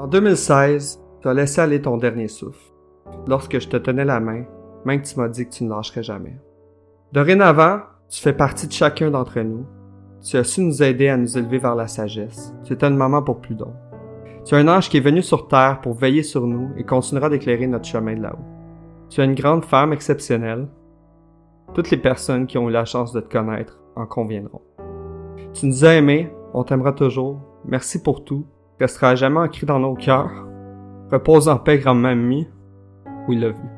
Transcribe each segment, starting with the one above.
En 2016, tu as laissé aller ton dernier souffle. Lorsque je te tenais la main, même que tu m'as dit que tu ne lâcherais jamais. Dorénavant, tu fais partie de chacun d'entre nous. Tu as su nous aider à nous élever vers la sagesse. Tu es une maman pour plus d'un. Tu es un ange qui est venu sur terre pour veiller sur nous et continuera d'éclairer notre chemin de là-haut. Tu es une grande femme exceptionnelle. Toutes les personnes qui ont eu la chance de te connaître en conviendront. Tu nous as aimés, on t'aimera toujours. Merci pour tout. Restera jamais ancré dans nos cœurs. Repose en paix, grand-mamie. Oui, l'a vu.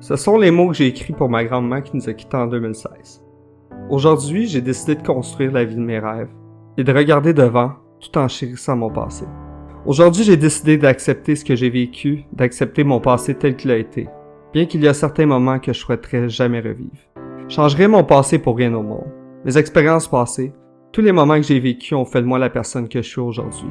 Ce sont les mots que j'ai écrits pour ma grand-mère qui nous a quittés en 2016. Aujourd'hui, j'ai décidé de construire la vie de mes rêves et de regarder devant tout en chérissant mon passé. Aujourd'hui, j'ai décidé d'accepter ce que j'ai vécu, d'accepter mon passé tel qu'il a été, bien qu'il y a certains moments que je souhaiterais jamais revivre. Je changerai mon passé pour rien au monde. Mes expériences passées, tous les moments que j'ai vécus ont fait de moi la personne que je suis aujourd'hui.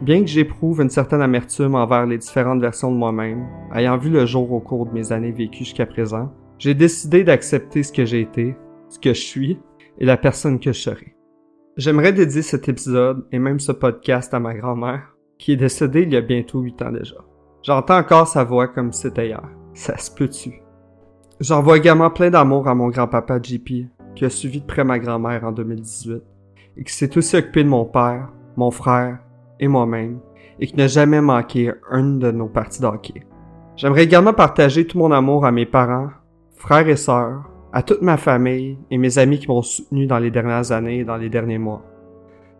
Bien que j'éprouve une certaine amertume envers les différentes versions de moi-même, ayant vu le jour au cours de mes années vécues jusqu'à présent, j'ai décidé d'accepter ce que j'ai été, ce que je suis et la personne que je serai. J'aimerais dédier cet épisode et même ce podcast à ma grand-mère, qui est décédée il y a bientôt huit ans déjà. J'entends encore sa voix comme si c'était hier. Ça se peut-tu? J'envoie également plein d'amour à mon grand-papa JP, qui a suivi de près ma grand-mère en 2018, et qui s'est aussi occupé de mon père, mon frère et moi-même, et qui n'a jamais manqué une de nos parties d'hockey. J'aimerais également partager tout mon amour à mes parents, frères et sœurs, à toute ma famille et mes amis qui m'ont soutenu dans les dernières années et dans les derniers mois.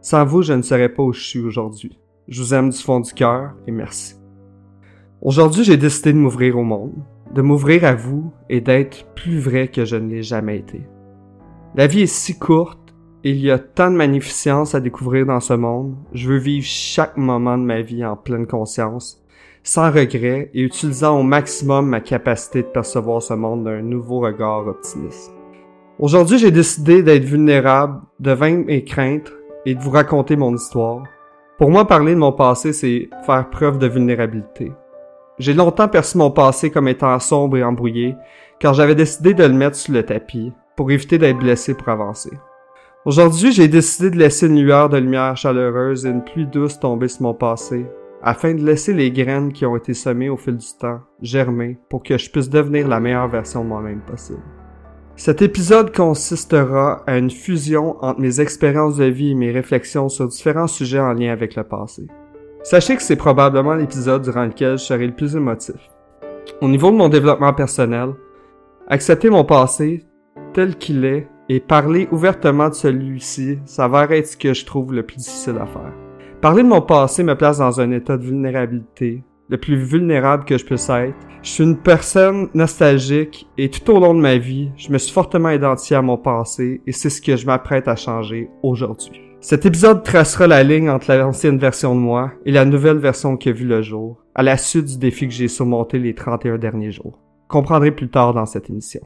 Sans vous, je ne serais pas où je suis aujourd'hui. Je vous aime du fond du cœur et merci. Aujourd'hui, j'ai décidé de m'ouvrir au monde, de m'ouvrir à vous et d'être plus vrai que je ne l'ai jamais été. La vie est si courte il y a tant de magnificence à découvrir dans ce monde. Je veux vivre chaque moment de ma vie en pleine conscience, sans regret et utilisant au maximum ma capacité de percevoir ce monde d'un nouveau regard optimiste. Aujourd'hui, j'ai décidé d'être vulnérable, de vaincre mes craintes et de vous raconter mon histoire. Pour moi, parler de mon passé, c'est faire preuve de vulnérabilité. J'ai longtemps perçu mon passé comme étant sombre et embrouillé, car j'avais décidé de le mettre sous le tapis pour éviter d'être blessé pour avancer. Aujourd'hui, j'ai décidé de laisser une lueur de lumière chaleureuse et une pluie douce tomber sur mon passé, afin de laisser les graines qui ont été semées au fil du temps germer pour que je puisse devenir la meilleure version de moi-même possible. Cet épisode consistera à une fusion entre mes expériences de vie et mes réflexions sur différents sujets en lien avec le passé. Sachez que c'est probablement l'épisode durant lequel je serai le plus émotif. Au niveau de mon développement personnel, accepter mon passé tel qu'il est et parler ouvertement de celui-ci s'avère être ce que je trouve le plus difficile à faire. Parler de mon passé me place dans un état de vulnérabilité, le plus vulnérable que je puisse être. Je suis une personne nostalgique et tout au long de ma vie, je me suis fortement identifié à mon passé et c'est ce que je m'apprête à changer aujourd'hui. Cet épisode tracera la ligne entre l'ancienne version de moi et la nouvelle version qui a vu le jour, à la suite du défi que j'ai surmonté les 31 derniers jours. Comprendrez plus tard dans cette émission.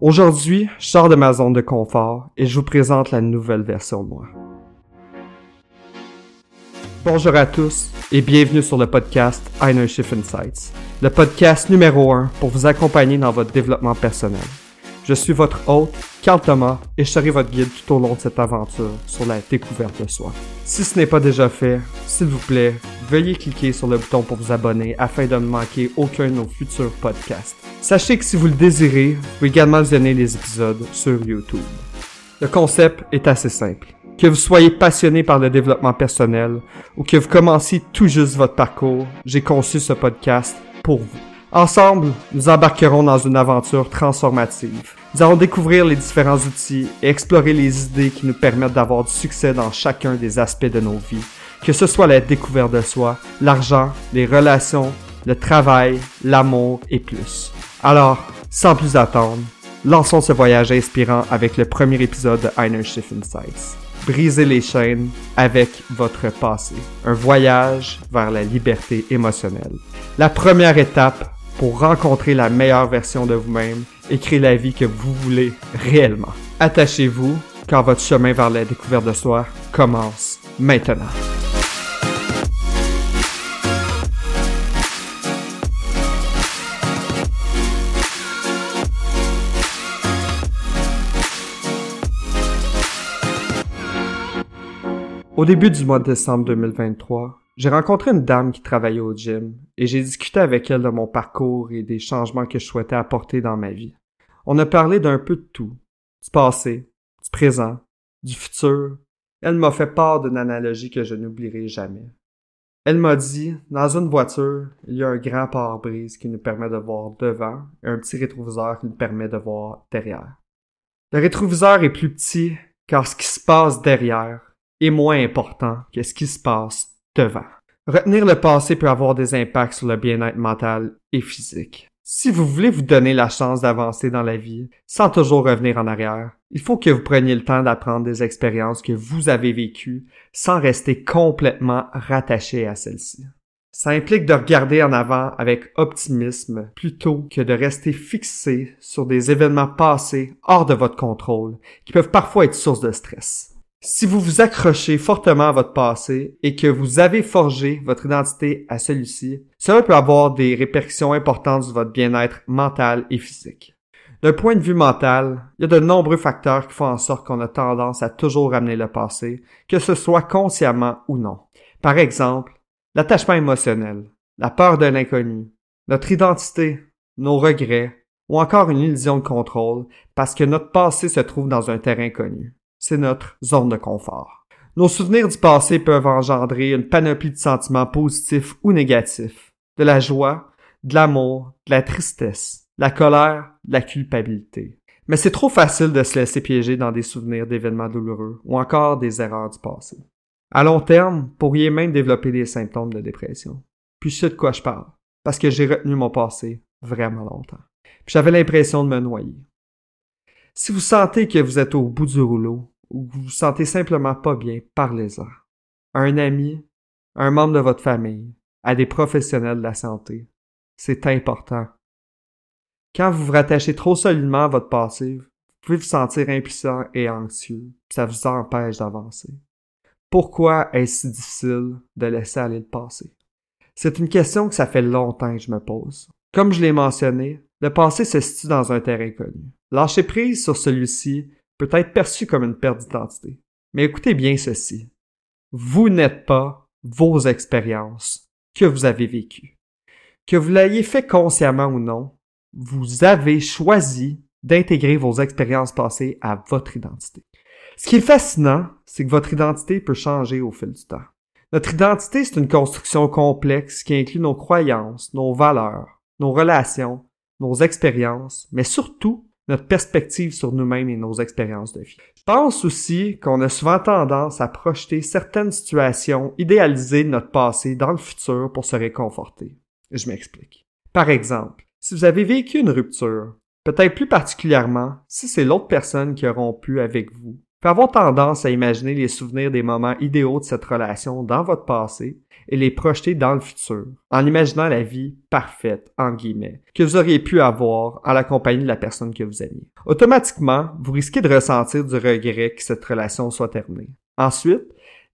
Aujourd'hui, je sors de ma zone de confort et je vous présente la nouvelle version de moi. Bonjour à tous et bienvenue sur le podcast Einer Shift Insights, le podcast numéro 1 pour vous accompagner dans votre développement personnel. Je suis votre hôte, Carl Thomas, et je serai votre guide tout au long de cette aventure sur la découverte de soi. Si ce n'est pas déjà fait, s'il vous plaît, veuillez cliquer sur le bouton pour vous abonner afin de ne manquer aucun de nos futurs podcasts. Sachez que si vous le désirez, vous pouvez également visionner les épisodes sur YouTube. Le concept est assez simple. Que vous soyez passionné par le développement personnel ou que vous commenciez tout juste votre parcours, j'ai conçu ce podcast pour vous. Ensemble, nous embarquerons dans une aventure transformative. Nous allons découvrir les différents outils et explorer les idées qui nous permettent d'avoir du succès dans chacun des aspects de nos vies, que ce soit la découverte de soi, l'argent, les relations, le travail, l'amour et plus. Alors, sans plus attendre, lançons ce voyage inspirant avec le premier épisode de Einer Shift Insights. Brisez les chaînes avec votre passé. Un voyage vers la liberté émotionnelle. La première étape pour rencontrer la meilleure version de vous-même et créer la vie que vous voulez réellement. Attachez-vous car votre chemin vers la découverte de soi commence maintenant. Au début du mois de décembre 2023, j'ai rencontré une dame qui travaillait au gym et j'ai discuté avec elle de mon parcours et des changements que je souhaitais apporter dans ma vie. On a parlé d'un peu de tout, du passé, du présent, du futur. Elle m'a fait part d'une analogie que je n'oublierai jamais. Elle m'a dit, dans une voiture, il y a un grand pare-brise qui nous permet de voir devant et un petit rétroviseur qui nous permet de voir derrière. Le rétroviseur est plus petit car ce qui se passe derrière est moins important que ce qui se passe devant. Retenir le passé peut avoir des impacts sur le bien-être mental et physique. Si vous voulez vous donner la chance d'avancer dans la vie sans toujours revenir en arrière, il faut que vous preniez le temps d'apprendre des expériences que vous avez vécues sans rester complètement rattaché à celles-ci. Ça implique de regarder en avant avec optimisme plutôt que de rester fixé sur des événements passés hors de votre contrôle qui peuvent parfois être source de stress. Si vous vous accrochez fortement à votre passé et que vous avez forgé votre identité à celui-ci, cela peut avoir des répercussions importantes sur votre bien-être mental et physique. D'un point de vue mental, il y a de nombreux facteurs qui font en sorte qu'on a tendance à toujours ramener le passé, que ce soit consciemment ou non. Par exemple, l'attachement émotionnel, la peur de l'inconnu, notre identité, nos regrets, ou encore une illusion de contrôle parce que notre passé se trouve dans un terrain connu c'est notre zone de confort. Nos souvenirs du passé peuvent engendrer une panoplie de sentiments positifs ou négatifs, de la joie, de l'amour, de la tristesse, de la colère, de la culpabilité. Mais c'est trop facile de se laisser piéger dans des souvenirs d'événements douloureux ou encore des erreurs du passé. À long terme, vous pourriez même développer des symptômes de dépression. Puis je de quoi je parle, parce que j'ai retenu mon passé vraiment longtemps. Puis j'avais l'impression de me noyer. Si vous sentez que vous êtes au bout du rouleau ou que vous vous sentez simplement pas bien, parlez-en. Un ami, à un membre de votre famille, à des professionnels de la santé. C'est important. Quand vous vous rattachez trop solidement à votre passé, vous pouvez vous sentir impuissant et anxieux, ça vous empêche d'avancer. Pourquoi est-ce si difficile de laisser aller le passé? C'est une question que ça fait longtemps que je me pose. Comme je l'ai mentionné, le passé se situe dans un terrain connu. Lâcher prise sur celui-ci peut être perçu comme une perte d'identité. Mais écoutez bien ceci. Vous n'êtes pas vos expériences que vous avez vécues. Que vous l'ayez fait consciemment ou non, vous avez choisi d'intégrer vos expériences passées à votre identité. Ce qui est fascinant, c'est que votre identité peut changer au fil du temps. Notre identité, c'est une construction complexe qui inclut nos croyances, nos valeurs, nos relations, nos expériences, mais surtout notre perspective sur nous-mêmes et nos expériences de vie. Je pense aussi qu'on a souvent tendance à projeter certaines situations idéalisées de notre passé dans le futur pour se réconforter. Je m'explique. Par exemple, si vous avez vécu une rupture, peut-être plus particulièrement si c'est l'autre personne qui a rompu avec vous, peut avoir tendance à imaginer les souvenirs des moments idéaux de cette relation dans votre passé et les projeter dans le futur, en imaginant la vie parfaite, en guillemets, que vous auriez pu avoir en la compagnie de la personne que vous aimiez. Automatiquement, vous risquez de ressentir du regret que cette relation soit terminée. Ensuite,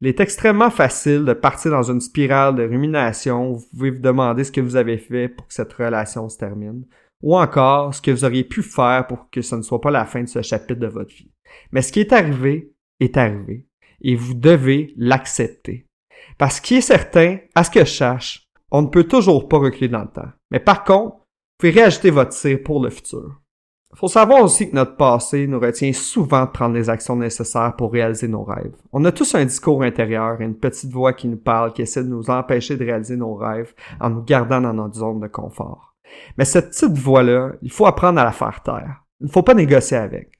il est extrêmement facile de partir dans une spirale de rumination où vous pouvez vous demander ce que vous avez fait pour que cette relation se termine, ou encore ce que vous auriez pu faire pour que ce ne soit pas la fin de ce chapitre de votre vie. Mais ce qui est arrivé est arrivé, et vous devez l'accepter. Parce qu'il est certain, à ce que je cherche, on ne peut toujours pas reculer dans le temps. Mais par contre, vous pouvez réajouter votre tir pour le futur. Il faut savoir aussi que notre passé nous retient souvent de prendre les actions nécessaires pour réaliser nos rêves. On a tous un discours intérieur et une petite voix qui nous parle, qui essaie de nous empêcher de réaliser nos rêves en nous gardant dans notre zone de confort. Mais cette petite voix-là, il faut apprendre à la faire taire. Il ne faut pas négocier avec.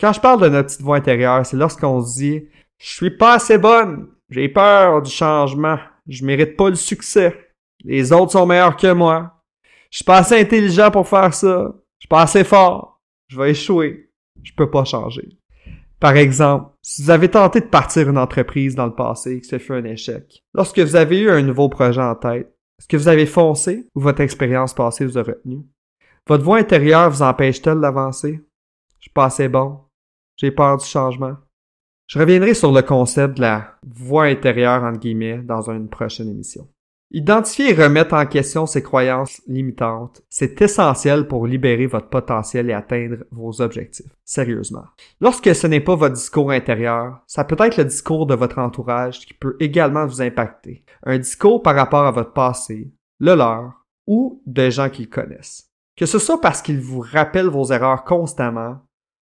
Quand je parle de notre petite voix intérieure, c'est lorsqu'on se dit « Je suis pas assez bonne, j'ai peur du changement. Je mérite pas le succès. Les autres sont meilleurs que moi. Je suis pas assez intelligent pour faire ça. Je suis pas assez fort. Je vais échouer. Je peux pas changer. Par exemple, si vous avez tenté de partir une entreprise dans le passé et que ce fut un échec, lorsque vous avez eu un nouveau projet en tête, est-ce que vous avez foncé ou votre expérience passée vous a retenu? Votre voix intérieure vous empêche-t-elle d'avancer? Je suis pas assez bon. J'ai peur du changement. Je reviendrai sur le concept de la voix intérieure, entre guillemets, dans une prochaine émission. Identifier et remettre en question ces croyances limitantes, c'est essentiel pour libérer votre potentiel et atteindre vos objectifs. Sérieusement. Lorsque ce n'est pas votre discours intérieur, ça peut être le discours de votre entourage qui peut également vous impacter. Un discours par rapport à votre passé, le leur, ou des gens qu'ils connaissent. Que ce soit parce qu'ils vous rappellent vos erreurs constamment,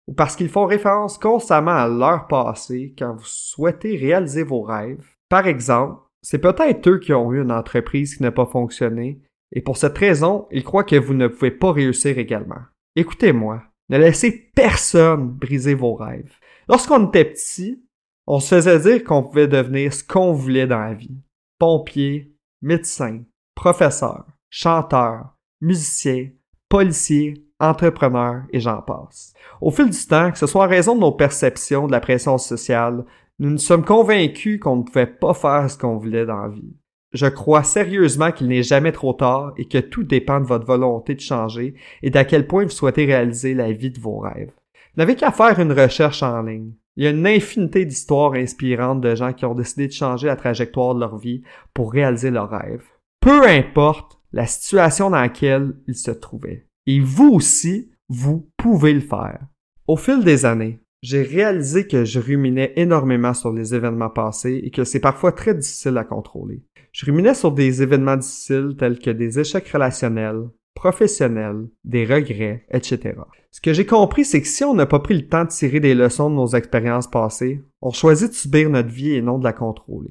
ou parce qu'ils font référence constamment à leur passé quand vous souhaitez réaliser vos rêves. Par exemple, c'est peut-être eux qui ont eu une entreprise qui n'a pas fonctionné, et pour cette raison, ils croient que vous ne pouvez pas réussir également. Écoutez-moi, ne laissez personne briser vos rêves. Lorsqu'on était petit, on se faisait dire qu'on pouvait devenir ce qu'on voulait dans la vie. Pompier, médecin, professeur, chanteur, musicien, policier, entrepreneur et j'en passe. Au fil du temps, que ce soit en raison de nos perceptions de la pression sociale, nous nous sommes convaincus qu'on ne pouvait pas faire ce qu'on voulait dans la vie. Je crois sérieusement qu'il n'est jamais trop tard et que tout dépend de votre volonté de changer et d'à quel point vous souhaitez réaliser la vie de vos rêves. Vous n'avez qu'à faire une recherche en ligne. Il y a une infinité d'histoires inspirantes de gens qui ont décidé de changer la trajectoire de leur vie pour réaliser leurs rêves. Peu importe la situation dans laquelle ils se trouvaient. Et vous aussi, vous pouvez le faire. Au fil des années, j'ai réalisé que je ruminais énormément sur les événements passés et que c'est parfois très difficile à contrôler. Je ruminais sur des événements difficiles tels que des échecs relationnels, professionnels, des regrets, etc. Ce que j'ai compris, c'est que si on n'a pas pris le temps de tirer des leçons de nos expériences passées, on choisit de subir notre vie et non de la contrôler.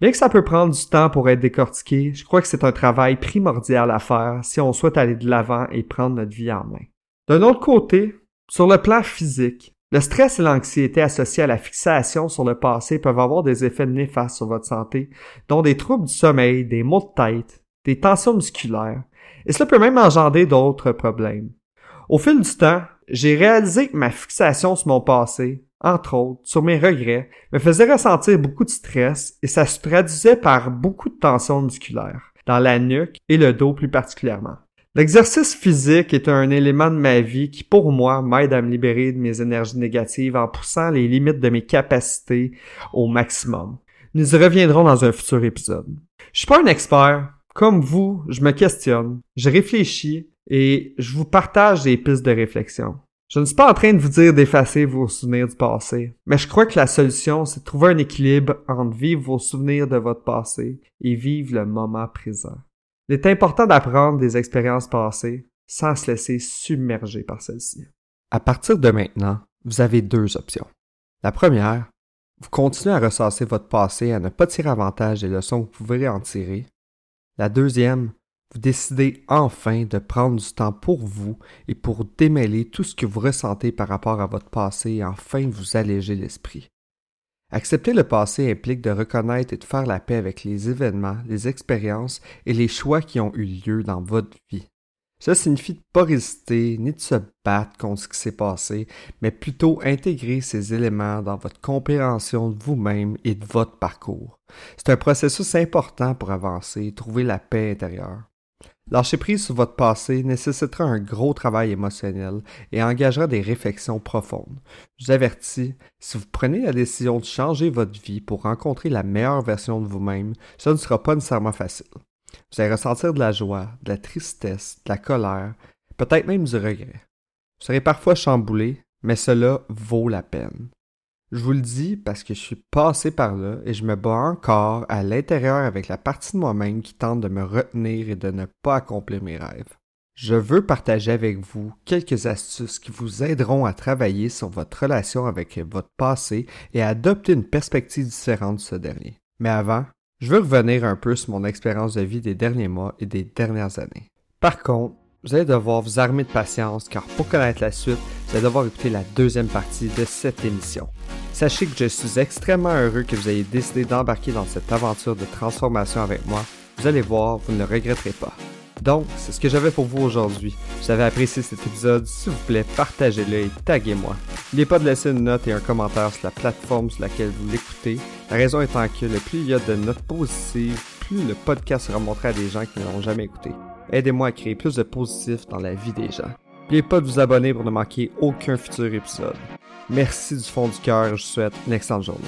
Bien que ça peut prendre du temps pour être décortiqué, je crois que c'est un travail primordial à faire si on souhaite aller de l'avant et prendre notre vie en main. D'un autre côté, sur le plan physique, le stress et l'anxiété associés à la fixation sur le passé peuvent avoir des effets néfastes sur votre santé, dont des troubles du sommeil, des maux de tête, des tensions musculaires, et cela peut même engendrer d'autres problèmes. Au fil du temps, j'ai réalisé que ma fixation sur mon passé, entre autres, sur mes regrets, me faisait ressentir beaucoup de stress et ça se traduisait par beaucoup de tensions musculaires, dans la nuque et le dos plus particulièrement. L'exercice physique est un élément de ma vie qui, pour moi, m'aide à me libérer de mes énergies négatives en poussant les limites de mes capacités au maximum. Nous y reviendrons dans un futur épisode. Je suis pas un expert. Comme vous, je me questionne, je réfléchis et je vous partage des pistes de réflexion. Je ne suis pas en train de vous dire d'effacer vos souvenirs du passé, mais je crois que la solution, c'est de trouver un équilibre entre vivre vos souvenirs de votre passé et vivre le moment présent. Il est important d'apprendre des expériences passées sans se laisser submerger par celles-ci. À partir de maintenant, vous avez deux options. La première, vous continuez à ressasser votre passé à ne pas tirer avantage des leçons que vous pouvez en tirer. La deuxième, vous décidez enfin de prendre du temps pour vous et pour démêler tout ce que vous ressentez par rapport à votre passé et enfin vous alléger l'esprit. Accepter le passé implique de reconnaître et de faire la paix avec les événements, les expériences et les choix qui ont eu lieu dans votre vie. Ça signifie de ne pas résister ni de se battre contre ce qui s'est passé, mais plutôt intégrer ces éléments dans votre compréhension de vous-même et de votre parcours. C'est un processus important pour avancer et trouver la paix intérieure. Lâcher prise sur votre passé nécessitera un gros travail émotionnel et engagera des réflexions profondes. Je vous avertis, si vous prenez la décision de changer votre vie pour rencontrer la meilleure version de vous-même, ce ne sera pas nécessairement facile. Vous allez ressentir de la joie, de la tristesse, de la colère, peut-être même du regret. Vous serez parfois chamboulé, mais cela vaut la peine. Je vous le dis parce que je suis passé par là et je me bats encore à l'intérieur avec la partie de moi-même qui tente de me retenir et de ne pas accomplir mes rêves. Je veux partager avec vous quelques astuces qui vous aideront à travailler sur votre relation avec votre passé et à adopter une perspective différente de ce dernier. Mais avant, je veux revenir un peu sur mon expérience de vie des derniers mois et des dernières années. Par contre, vous allez devoir vous armer de patience car pour connaître la suite, devoir écouter la deuxième partie de cette émission. Sachez que je suis extrêmement heureux que vous ayez décidé d'embarquer dans cette aventure de transformation avec moi. Vous allez voir, vous ne le regretterez pas. Donc, c'est ce que j'avais pour vous aujourd'hui. Si vous avez apprécié cet épisode, s'il vous plaît, partagez-le et taguez-moi. N'oubliez pas de laisser une note et un commentaire sur la plateforme sur laquelle vous l'écoutez. La raison étant que le plus il y a de notes positives, plus le podcast sera montré à des gens qui ne l'ont jamais écouté. Aidez-moi à créer plus de positifs dans la vie des gens. N'oubliez pas de vous abonner pour ne manquer aucun futur épisode. Merci du fond du cœur, je vous souhaite une excellente journée.